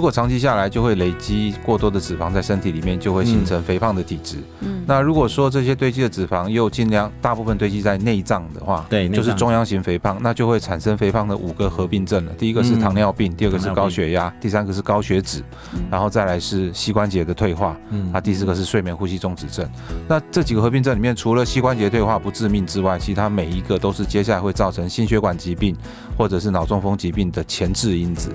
如果长期下来就会累积过多的脂肪在身体里面，就会形成肥胖的体质。嗯，那如果说这些堆积的脂肪又尽量大部分堆积在内脏的话，对，就是中央型肥胖，那就会产生肥胖的五个合并症了。第一个是糖尿病，第二个是高血压，第三个是高血脂，然后再来是膝关节的退化，嗯，那第四个是睡眠呼吸中止症。那这几个合并症里面，除了膝关节退化不致命之外，其他每一个都是接下来会造成心血管疾病或者是脑中风疾病的前置因子。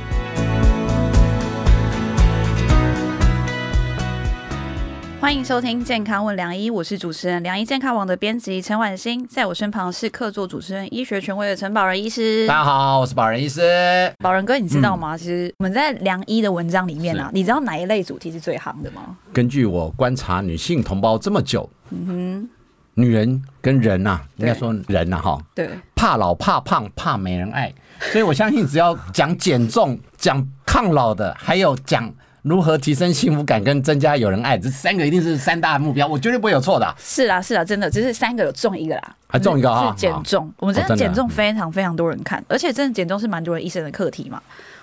欢迎收听《健康问良医》，我是主持人良医健康网的编辑陈婉欣，在我身旁是客座主持人、医学权威的陈宝仁医师。大家好，我是宝仁医师。宝仁哥，你知道吗？嗯、其实我们在良医的文章里面啊，你知道哪一类主题是最行的吗？根据我观察女性同胞这么久，嗯哼，女人跟人呐、啊，应该说人呐，哈，对，怕老、怕胖、怕没人爱，所以我相信只要讲减重、讲抗老的，还有讲。如何提升幸福感跟增加有人爱，这三个一定是三大目标，我绝对不会有错的。是啊，是啊，真的，只是三个有中一个啦，还中一个啊？是减重，我们真的减重非常非常多人看，而且真的减重是蛮多人一生的课题嘛。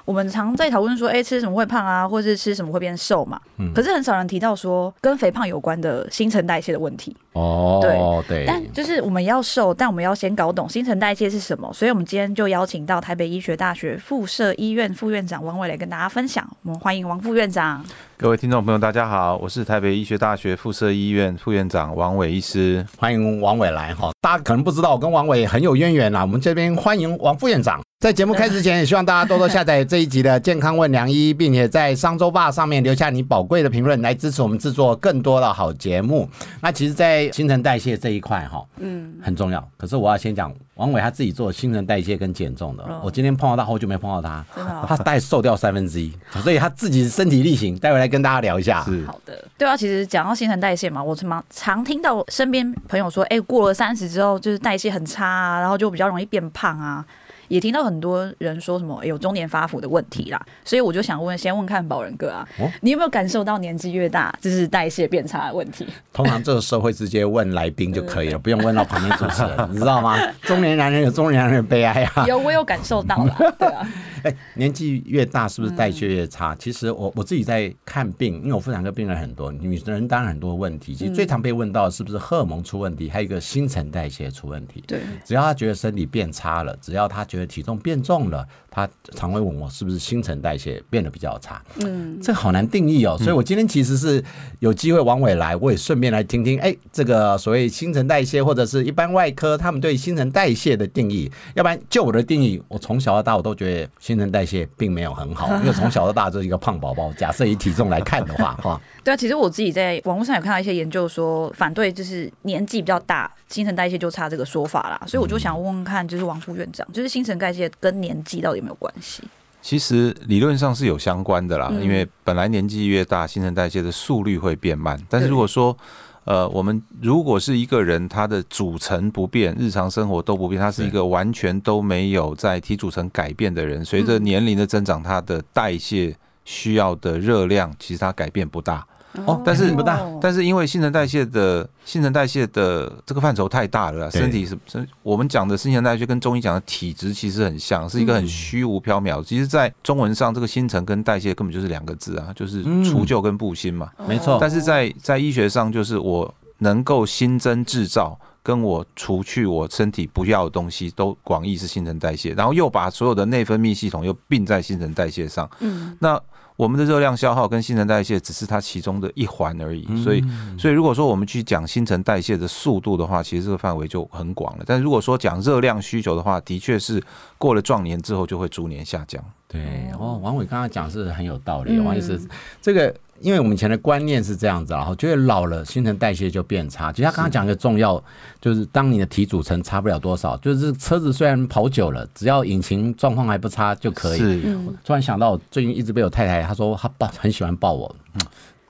我们常在讨论说，哎、欸，吃什么会胖啊，或是吃什么会变瘦嘛？嗯。可是很少人提到说跟肥胖有关的新陈代谢的问题。哦，对对。但就是我们要瘦，但我们要先搞懂新陈代谢是什么。所以我们今天就邀请到台北医学大学附设医院副院长王伟来跟大家分享。我们欢迎王副院长。各位听众朋友，大家好，我是台北医学大学附设医院副院长王伟医师。欢迎王伟来哈。大家可能不知道，我跟王伟很有渊源啦。我们这边欢迎王副院长。在节目开始前，也希望大家多多下载这一集的《健康问良医》，并且在商周吧上面留下你宝贵的评论，来支持我们制作更多的好节目。那其实，在新陈代谢这一块，哈，嗯，很重要。可是我要先讲王伟他自己做新陈代谢跟减重的。我今天碰到他，好久没碰到他，他大概瘦掉三分之一，所以他自己身体力行，待会来跟大家聊一下。是好的，对啊，其实讲到新陈代谢嘛，我常常听到身边朋友说，哎，过了三十之后，就是代谢很差啊，然后就比较容易变胖啊。也听到很多人说什么有中年发福的问题啦，所以我就想问，先问看宝仁哥啊，你有没有感受到年纪越大就是代谢变差的问题？通常这个时候会直接问来宾就可以了，不用问到旁边主持人，你知道吗？中年男人有中年男人的悲哀啊。有，我有感受到了，对啊。哎，年纪越大是不是代谢越差？其实我我自己在看病，因为我妇产科病人很多，女人当然很多问题。其实最常被问到是不是荷尔蒙出问题，还有一个新陈代谢出问题。对，只要她觉得身体变差了，只要她觉得体重变重了，他常会问我是不是新陈代谢变得比较差。嗯，这个好难定义哦。所以我今天其实是有机会王伟来，我也顺便来听听，哎，这个所谓新陈代谢或者是一般外科他们对新陈代谢的定义。要不然就我的定义，我从小到大我都觉得新陈代谢并没有很好，因为从小到大就是一个胖宝宝。假设以体重来看的话，哈，对啊，其实我自己在网络上有看到一些研究说，反对就是年纪比较大，新陈代谢就差这个说法啦。所以我就想问问看，就是王副院长，就是新陈代谢跟年纪到底有没有关系？其实理论上是有相关的啦，因为本来年纪越大，新陈代谢的速率会变慢。但是如果说呃，我们如果是一个人，他的组成不变，日常生活都不变，他是一个完全都没有在体组成改变的人。随着年龄的增长，他的代谢需要的热量其实它改变不大。哦，但是不大，但是因为新陈代谢的新陈代谢的这个范畴太大了，身体是身我们讲的新陈代谢跟中医讲的体质其实很像，是一个很虚无缥缈。其实，在中文上，这个新陈跟代谢根本就是两个字啊，就是除旧跟布新嘛。没错。但是在在医学上，就是我能够新增制造，跟我除去我身体不要的东西，都广义是新陈代谢，然后又把所有的内分泌系统又并在新陈代谢上。嗯，那。我们的热量消耗跟新陈代谢只是它其中的一环而已，所以，所以如果说我们去讲新陈代谢的速度的话，其实这个范围就很广了。但如果说讲热量需求的话，的确是过了壮年之后就会逐年下降。对，哦，王伟刚刚讲是很有道理，王医师，这个。因为我们以前的观念是这样子，然后觉得老了新陈代谢就变差。其实他刚刚讲一个重要，就是当你的体组成差不了多少，就是车子虽然跑久了，只要引擎状况还不差就可以。是。突然想到，最近一直被我太太她说她抱很喜欢抱我，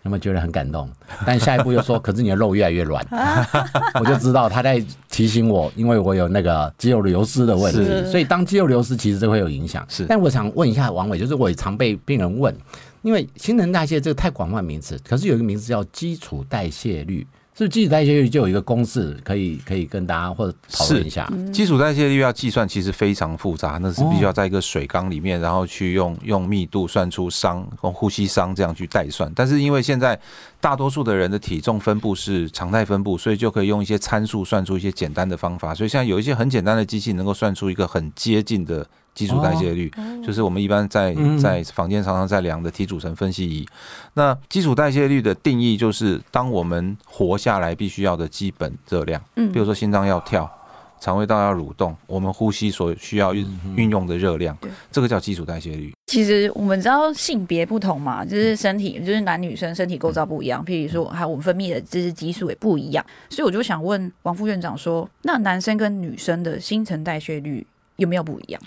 有没有觉得很感动？但下一步又说，可是你的肉越来越软，我就知道她在提醒我，因为我有那个肌肉流失的问题。所以当肌肉流失，其实这会有影响。是。但我想问一下王伟，就是我也常被病人问。因为新陈代谢这个太广泛名词，可是有一个名词叫基础代谢率。是不是基础代谢率就有一个公式可以可以跟大家或者讨论一下？基础代谢率要计算其实非常复杂，那是必须要在一个水缸里面，然后去用用密度算出熵用呼吸熵这样去代算。但是因为现在大多数的人的体重分布是常态分布，所以就可以用一些参数算出一些简单的方法。所以现在有一些很简单的机器能够算出一个很接近的。基础代谢率就是我们一般在在房间常常在量的体组成分析仪。那基础代谢率的定义就是，当我们活下来必须要的基本热量，嗯，比如说心脏要跳，肠胃道要蠕动，我们呼吸所需要运运用的热量，这个叫基础代谢率。其实我们知道性别不同嘛，就是身体就是男女生身体构造不一样，譬如说还有我们分泌的这些激素也不一样，所以我就想问王副院长说，那男生跟女生的新陈代谢率有没有不一样？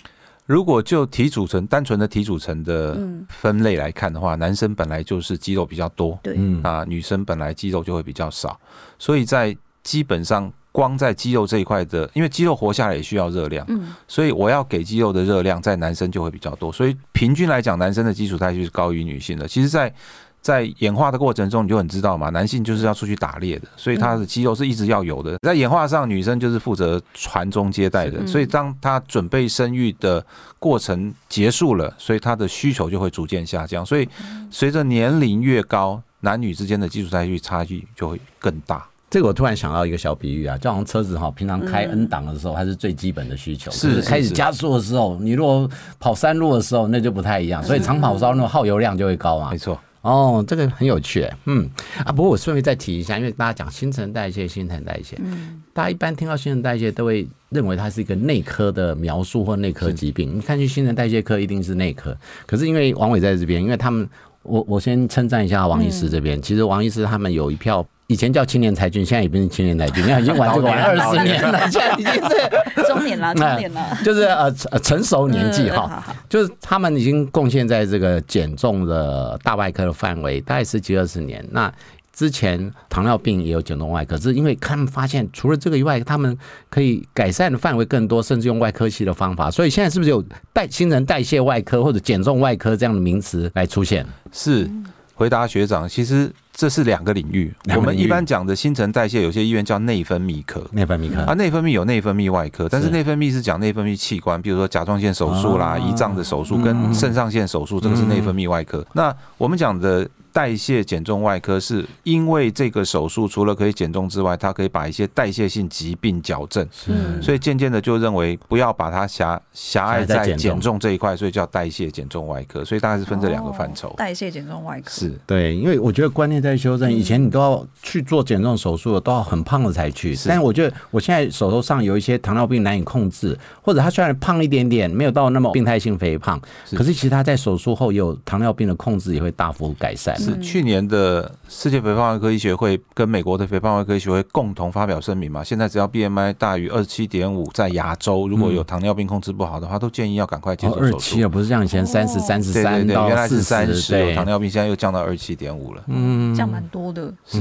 如果就体组成单纯的体组成的分类来看的话，男生本来就是肌肉比较多，对，啊，女生本来肌肉就会比较少，所以在基本上光在肌肉这一块的，因为肌肉活下来也需要热量，所以我要给肌肉的热量在男生就会比较多，所以平均来讲，男生的基础代谢是高于女性的。其实，在在演化的过程中，你就很知道嘛，男性就是要出去打猎的，所以他的肌肉是一直要有的。在演化上，女生就是负责传宗接代的，所以当他准备生育的过程结束了，所以他的需求就会逐渐下降。所以随着年龄越高，男女之间的基础代谢差距就会更大。这个我突然想到一个小比喻啊，就好像车子哈，平常开 N 档的时候，它是最基本的需求，是开始加速的时候，你如果跑山路的时候，那就不太一样。所以长跑烧那种耗油量就会高啊，没错。哦，这个很有趣，嗯啊，不过我顺便再提一下，因为大家讲新陈代谢，新陈代谢，嗯，大家一般听到新陈代谢都会认为它是一个内科的描述或内科疾病。你看去新陈代谢科一定是内科，可是因为王伟在这边，因为他们，我我先称赞一下王医师这边，其实王医师他们有一票。以前叫青年才俊，现在也不是青年才俊，你看已经玩这个 玩二十年了，现在已经是 中年了，中年了，就是呃成熟年纪哈，就是他们已经贡献在这个减重的大外科的范围，大概十几二十年。那之前糖尿病也有减重外科，可是因为他们发现除了这个以外，他们可以改善的范围更多，甚至用外科系的方法，所以现在是不是有代新陈代谢外科或者减重外科这样的名词来出现？是，回答学长，其实。这是两个领域。我们一般讲的新陈代谢，有些医院叫内分泌科。内分泌科啊，内分泌有内分泌外科，但是内分泌是讲内分泌器官，比如说甲状腺手术啦、胰脏的手术跟肾上腺手术，这个是内分泌外科。那我们讲的。代谢减重外科是因为这个手术除了可以减重之外，它可以把一些代谢性疾病矫正，所以渐渐的就认为不要把它狭狭隘在减重这一块，所以叫代谢减重外科，所以大概是分这两个范畴。代谢减重外科。是。对，因为我觉得观念在修正，以前你都要去做减重手术，都要很胖了才去，但是我觉得我现在手头上有一些糖尿病难以控制，或者他虽然胖一点点，没有到那么病态性肥胖，可是其实他在手术后有糖尿病的控制也会大幅改善。是去年的世界肥胖外科医学会跟美国的肥胖外科医学会共同发表声明嘛，现在只要 BMI 大于二十七点五，在亚洲如果有糖尿病控制不好的话，都建议要赶快接受手术。二七啊，不是像以前三十三十三到原来是三十，有糖尿病现在又降到二十七点五了，嗯，降蛮多的，是。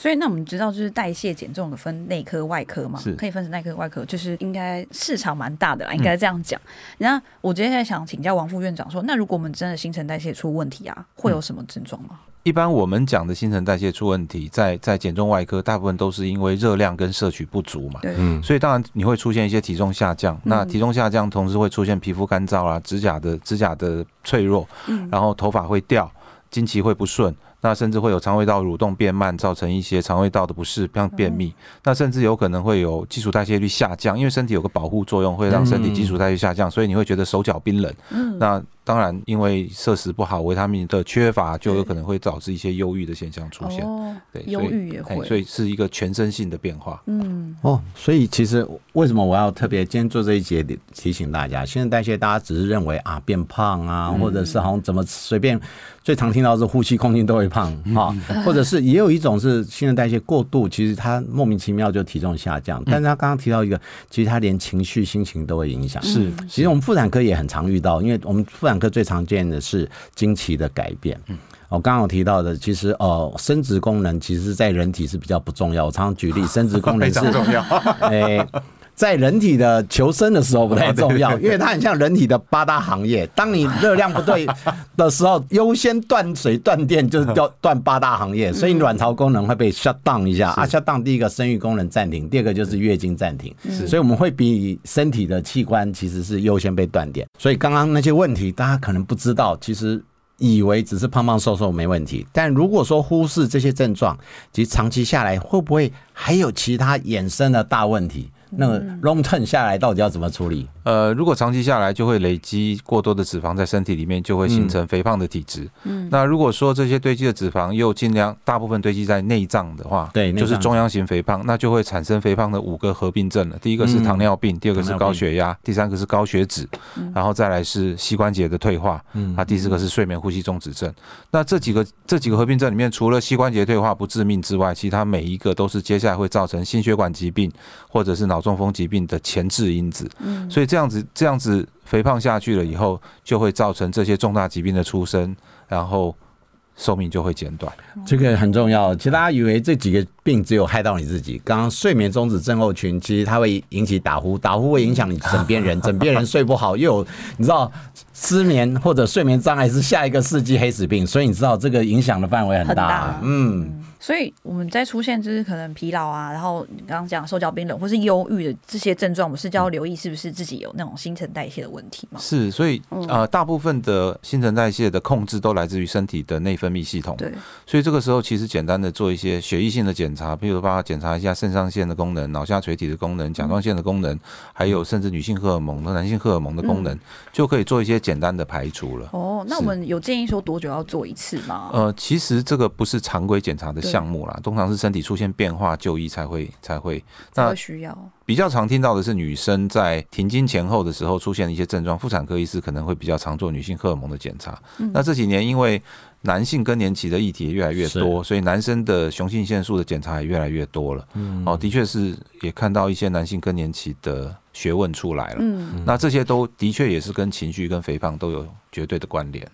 所以那我们知道，就是代谢减重的分内科外科嘛，可以分成内科外科，就是应该市场蛮大的啦，应该这样讲。然后我接下来想请教王副院长说，那如果我们真的新陈代谢出问题啊，会有什么症状吗？一般我们讲的新陈代谢出问题，在在减重外科，大部分都是因为热量跟摄取不足嘛。嗯，所以当然你会出现一些体重下降，那体重下降同时会出现皮肤干燥啊，指甲的指甲的脆弱，然后头发会掉，经期会不顺。那甚至会有肠胃道蠕动变慢，造成一些肠胃道的不适，像便秘。那甚至有可能会有基础代谢率下降，因为身体有个保护作用，会让身体基础代谢下降，所以你会觉得手脚冰冷。嗯那当然，因为摄食不好，维他命的缺乏，就有可能会导致一些忧郁的现象出现。对，忧郁也会，所以是一个全身性的变化。嗯，哦，所以其实为什么我要特别今天做这一节提醒大家，新陈代谢大家只是认为啊变胖啊，或者是好像怎么随便，最常听到是呼吸空气都会胖 啊，或者是也有一种是新陈代谢过度，其实他莫名其妙就体重下降。但是他刚刚提到一个，其实他连情绪、心情都会影响。是，其实我们妇产科也很常遇到，因为我们妇产。个最常见的是经期的改变。嗯，我刚刚有提到的，其实哦，生殖功能其实在人体是比较不重要。我常常举例，生殖功能是 重要。哎，在人体的求生的时候不太重要，因为它很像人体的八大行业。当你热量不对 的时候，优先断水断电就是断 断八大行业，所以卵巢功能会被 shut down 一下。啊。shut down 第一个生育功能暂停，第二个就是月经暂停，所以我们会比身体的器官其实是优先被断电。所以刚刚那些问题大家可能不知道，其实以为只是胖胖瘦瘦没问题，但如果说忽视这些症状，其实长期下来会不会还有其他衍生的大问题？那个 long term 下来到底要怎么处理？呃，如果长期下来就会累积过多的脂肪在身体里面，就会形成肥胖的体质。嗯，那如果说这些堆积的脂肪又尽量大部分堆积在内脏的话，对，就是中央型肥胖，那就会产生肥胖的五个合并症了。第一个是糖尿病，第二个是高血压，第三个是高血脂，然后再来是膝关节的退化，嗯，那第四个是睡眠呼吸中止症。那这几个这几个合并症里面，除了膝关节退化不致命之外，其他每一个都是接下来会造成心血管疾病或者是脑中风疾病的前置因子，嗯，所以这样子这样子肥胖下去了以后，就会造成这些重大疾病的出生，然后寿命就会减短。这个很重要。其实大家以为这几个病只有害到你自己，刚刚睡眠中止症候群，其实它会引起打呼，打呼会影响你枕边人，枕边人睡不好，又有你知道失眠或者睡眠障碍是下一个世纪黑死病，所以你知道这个影响的范围很大，嗯。所以我们在出现就是可能疲劳啊，然后你刚刚讲手脚冰冷或是忧郁的这些症状，我们是就要留意是不是自己有那种新陈代谢的问题吗？是，所以呃，大部分的新陈代谢的控制都来自于身体的内分泌系统。对，所以这个时候其实简单的做一些血液性的检查，譬如说帮他检查一下肾上腺的功能、脑下垂体的功能、甲状腺的功能，还有甚至女性荷尔蒙和男性荷尔蒙的功能，就可以做一些简单的排除了。哦，那我们有建议说多久要做一次吗？呃，其实这个不是常规检查的项目啦，通常是身体出现变化就医才会才会。那需要比较常听到的是女生在停经前后的时候出现的一些症状，妇产科医师可能会比较常做女性荷尔蒙的检查。那这几年因为男性更年期的议题也越来越多，所以男生的雄性腺素的检查也越来越多了。嗯哦，的确是也看到一些男性更年期的学问出来了。嗯，那这些都的确也是跟情绪跟肥胖都有绝对的关联。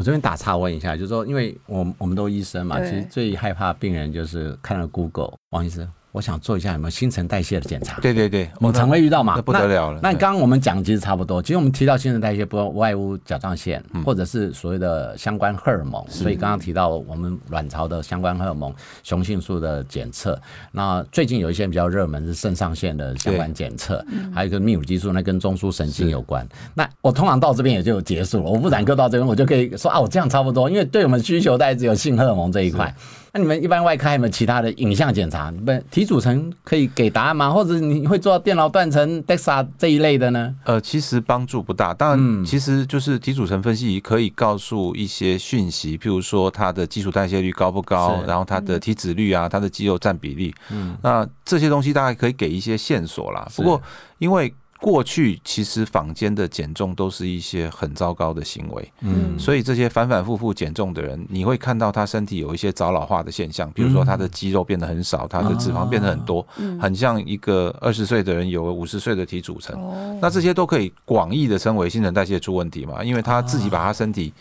我这边打岔问一下，就是说，因为我我们都医生嘛，其实最害怕病人就是看了 Google，王医师。我想做一下有没有新陈代谢的检查？对对对，我们常会遇到嘛，那不得了了。那刚刚我们讲其实差不多，其实我们提到新陈代谢不外乎甲状腺，或者是所谓的相关荷尔蒙。所以刚刚提到我们卵巢的相关荷尔蒙雄性素的检测。那最近有一些比较热门是肾上腺的相关检测，还有一个泌乳激素，那跟中枢神经有关。那我通常到这边也就结束了，我妇产科到这边我就可以说啊，我这样差不多，因为对我们需求大概只有性荷尔蒙这一块。那你们一般外科有没有其他的影像检查？不，体组成可以给答案吗？或者你会做到电脑断层、DEXA 这一类的呢？呃，其实帮助不大。当然，其实就是体组成分析仪可以告诉一些讯息，譬如说它的基础代谢率高不高，然后它的体脂率啊，它的肌肉占比例，嗯，那这些东西大概可以给一些线索啦。不过因为过去其实坊间的减重都是一些很糟糕的行为，嗯，所以这些反反复复减重的人，你会看到他身体有一些早老化的现象，比如说他的肌肉变得很少，他的脂肪变得很多，很像一个二十岁的人有了五十岁的体组成，那这些都可以广义的称为新陈代谢出问题嘛，因为他自己把他身体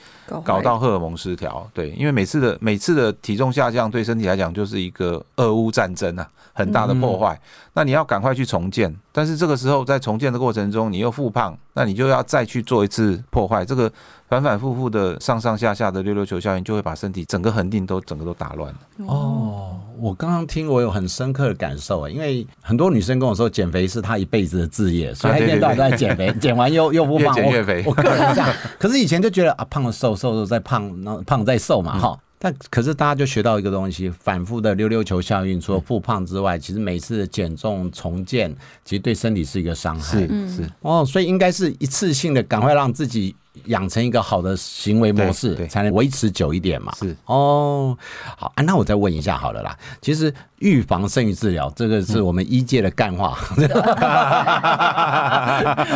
搞到荷尔蒙失调，对，因为每次的每次的体重下降对身体来讲就是一个俄乌战争啊，很大的破坏，那你要赶快去重建，但是这个时候在重建。的过程中，你又复胖，那你就要再去做一次破坏。这个反反复复的上上下下的溜溜球效应，就会把身体整个恒定都整个都打乱了。哦，我刚刚听，我有很深刻的感受啊，因为很多女生跟我说，减肥是她一辈子的志业，所以她一天到晚都在减肥，减完又又不胖，越减越肥。我个人这样，可是以前就觉得啊，胖了瘦，瘦了再胖，然后胖再瘦嘛，哈。但可是大家就学到一个东西，反复的溜溜球效应，除了复胖之外，其实每次减重重建，其实对身体是一个伤害。是是哦，所以应该是一次性的，赶快让自己。养成一个好的行为模式，才能维持久一点嘛。是哦，好啊，那我再问一下好了啦。其实预防胜于治疗，这个是我们医界的干话。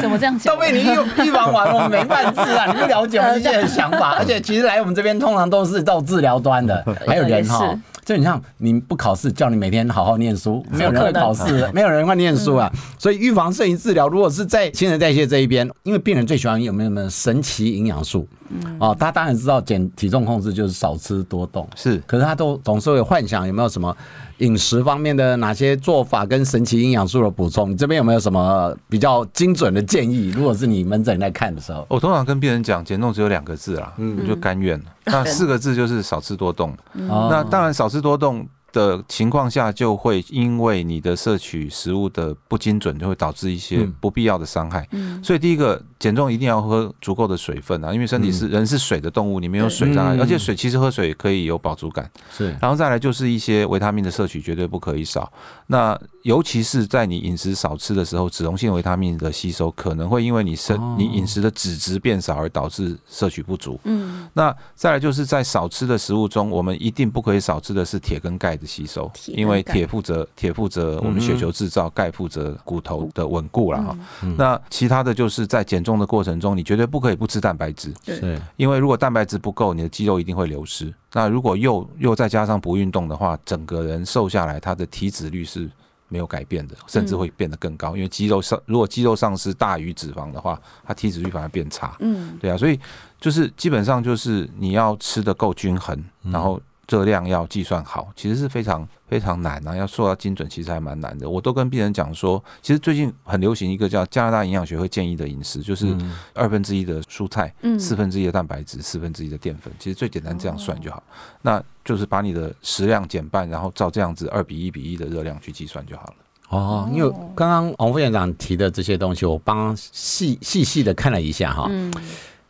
怎么这样讲？都被你预预防完了，我们没饭吃啊！你不了解我们医界的想法，而且其实来我们这边通常都是到治疗端的，还有人哈。就你像你不考试，叫你每天好好念书，没有人会考试，没有人会念书啊。所以预防摄影治疗。如果是在新陈代谢这一边，因为病人最喜欢有没有什么神奇营养素？哦，他当然知道减体重控制就是少吃多动，是。可是他都总是会幻想有没有什么饮食方面的哪些做法跟神奇营养素的补充，你这边有没有什么比较精准的建议？如果是你门诊在看的时候，我通常跟病人讲，减重只有两个字啦，嗯，就甘愿。那四个字就是少吃多动。那当然少吃多动。的情况下，就会因为你的摄取食物的不精准，就会导致一些不必要的伤害。嗯，所以第一个减重一定要喝足够的水分啊，因为身体是人是水的动物，你没有水障碍，而且水其实喝水可以有饱足感。是，然后再来就是一些维他命的摄取绝对不可以少。那尤其是在你饮食少吃的时候，脂溶性维他命的吸收可能会因为你身你饮食的脂质变少而导致摄取不足。嗯，那再来就是在少吃的食物中，我们一定不可以少吃的是铁跟钙的。吸收，因为铁负责铁负责我们血球制造，钙负责骨头的稳固了哈。那其他的就是在减重的过程中，你绝对不可以不吃蛋白质，对，因为如果蛋白质不够，你的肌肉一定会流失。那如果又又再加上不运动的话，整个人瘦下来，他的体脂率是没有改变的，甚至会变得更高。因为肌肉上如果肌肉丧失大于脂肪的话，它体脂率反而变差。嗯，对啊，所以就是基本上就是你要吃得够均衡，然后。热量要计算好，其实是非常非常难啊！要做到精准，其实还蛮难的。我都跟病人讲说，其实最近很流行一个叫加拿大营养学会建议的饮食，就是二分之一的蔬菜，四分之一的蛋白质，四分之一的淀粉。其实最简单这样算就好，那就是把你的食量减半，然后照这样子二比一比一的热量去计算就好了。哦，因为刚刚王副院长提的这些东西，我帮细细细的看了一下哈。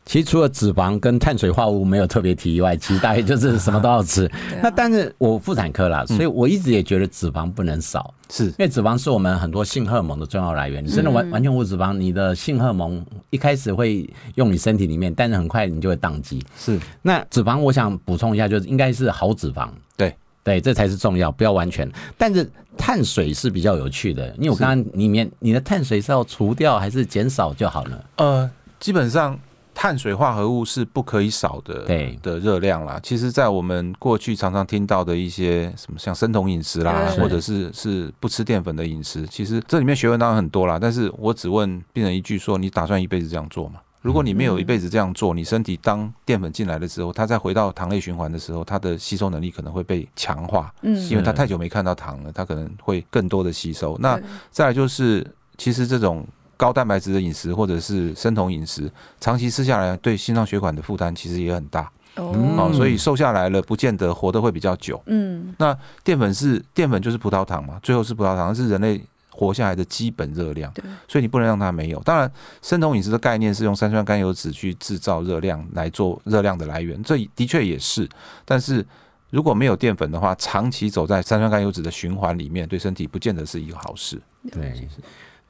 其实除了脂肪跟碳水化合物没有特别提以外，其实大概就是什么都要吃。那但是我妇产科啦，所以我一直也觉得脂肪不能少，是因为脂肪是我们很多性荷尔蒙的重要来源。你真的完完全无脂肪，你的性荷尔蒙一开始会用你身体里面，但是很快你就会宕机。是那脂肪，我想补充一下，就是应该是好脂肪。对对，这才是重要，不要完全。但是碳水是比较有趣的，因为我刚刚里面你的碳水是要除掉还是减少就好了？呃，基本上。碳水化合物是不可以少的，对的热量啦。其实，在我们过去常常听到的一些什么像生酮饮食啦，或者是是不吃淀粉的饮食，其实这里面学问当然很多啦。但是我只问病人一句：说你打算一辈子这样做吗？如果你没有一辈子这样做，你身体当淀粉进来的时候，它再回到糖类循环的时候，它的吸收能力可能会被强化，嗯，因为它太久没看到糖了，它可能会更多的吸收。那再来就是，其实这种。高蛋白质的饮食或者是生酮饮食，长期吃下来对心脏血管的负担其实也很大。哦，所以瘦下来了，不见得活得会比较久。嗯，那淀粉是淀粉就是葡萄糖嘛，最后是葡萄糖是人类活下来的基本热量。对，所以你不能让它没有。当然，生酮饮食的概念是用三酸甘油脂去制造热量来做热量的来源，这的确也是。但是如果没有淀粉的话，长期走在三酸甘油脂的循环里面，对身体不见得是一个好事。对。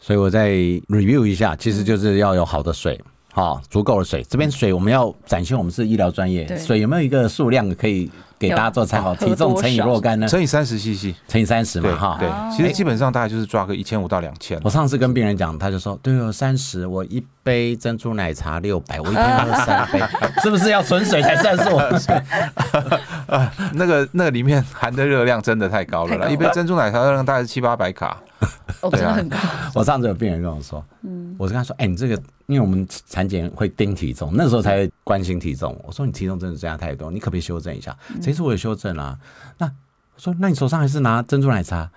所以我再 review 一下，其实就是要有好的水，好足够的水。这边水我们要展现我们是医疗专业，水有没有一个数量可以给大家做参考？体重乘以若干呢？乘以三十 CC，乘以三十嘛，哈。对，其实基本上大概就是抓个一千五到两千。我上次跟病人讲，他就说，对哦，三十，我一杯珍珠奶茶六百，我一天喝 三杯，是不是要纯水才算数？啊，那个那个里面含的热量真的太高了啦，一杯珍珠奶茶热量大概是七八百卡。哦，真的很高。我上次有病人跟我说，嗯，我是跟他说，哎，你这个，因为我们产检会盯体重，那时候才会关心体重。我说你体重真的增加太多，你可不可以修正一下？这次我也修正了。那我说，那你手上还是拿珍珠奶茶？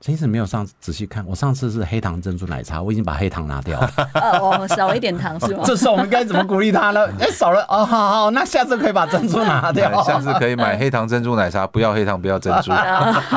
陈医生没有上仔细看，我上次是黑糖珍珠奶茶，我已经把黑糖拿掉了。哦，少一点糖是吗？这时候我们该怎么鼓励他呢？哎，少了哦，好好，那下次可以把珍珠拿掉。下次可以买黑糖珍珠奶茶，不要黑糖，不要珍珠。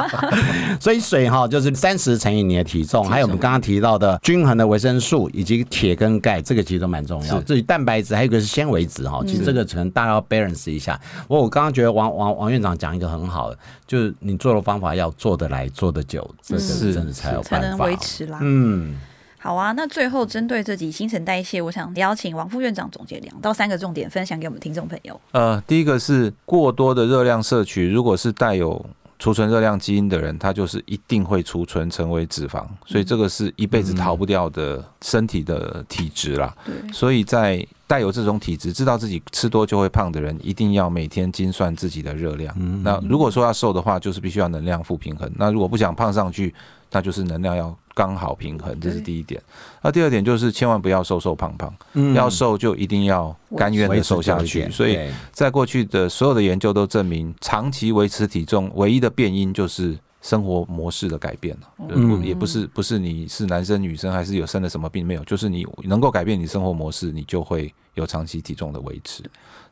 所以水哈就是三十乘以你的体重，还有我们刚刚提到的均衡的维生素以及铁跟钙，这个其实都蛮重要。至于蛋白质，还有一个是纤维质哈，其实这个可能大家要 balance 一下。我我刚刚觉得王王王院长讲一个很好的，就是你做的方法要做得来，做得久。这是真的才有办法，才能维持啦。嗯，好啊。那最后针对这集新陈代谢，我想邀请王副院长总结两到三个重点，分享给我们听众朋友。呃，第一个是过多的热量摄取，如果是带有储存热量基因的人，他就是一定会储存成为脂肪，所以这个是一辈子逃不掉的身体的体质啦。对，所以在带有这种体质，知道自己吃多就会胖的人，一定要每天精算自己的热量。那如果说要瘦的话，就是必须要能量负平衡。那如果不想胖上去，那就是能量要刚好平衡，这是第一点。那第二点就是千万不要瘦瘦胖胖，要瘦就一定要甘愿的瘦下去。所以在过去的所有的研究都证明，长期维持体重唯一的变因就是生活模式的改变了，嗯也不是不是你是男生女生还是有生了什么病没有，就是你能够改变你生活模式，你就会有长期体重的维持。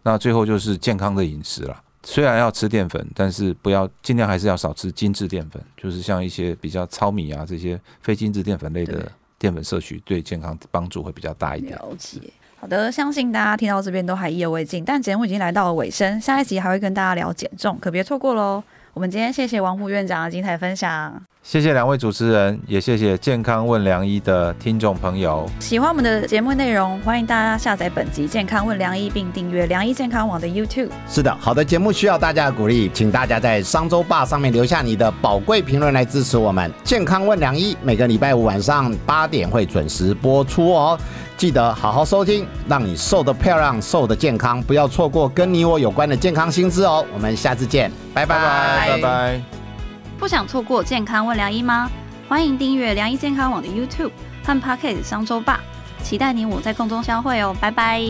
那最后就是健康的饮食了，虽然要吃淀粉，但是不要尽量还是要少吃精致淀粉，就是像一些比较糙米啊这些非精致淀粉类的淀粉摄取，对健康帮助会比较大一点。了解。好的，相信大家听到这边都还意犹未尽，但节目已经来到了尾声，下一集还会跟大家聊减重，可别错过喽。我们今天谢谢王副院长的精彩分享，谢谢两位主持人，也谢谢健康问良医的听众朋友。喜欢我们的节目内容，欢迎大家下载本集《健康问良医》，并订阅良医健康网的 YouTube。是的，好的节目需要大家的鼓励，请大家在商周霸上面留下你的宝贵评论来支持我们。健康问良医每个礼拜五晚上八点会准时播出哦。记得好好收听，让你瘦得漂亮，瘦得健康，不要错过跟你我有关的健康新知哦。我们下次见，拜拜拜拜。不想错过健康问良医吗？欢迎订阅良医健康网的 YouTube 和 Pocket 商周吧，期待你我在空中相会哦，拜拜。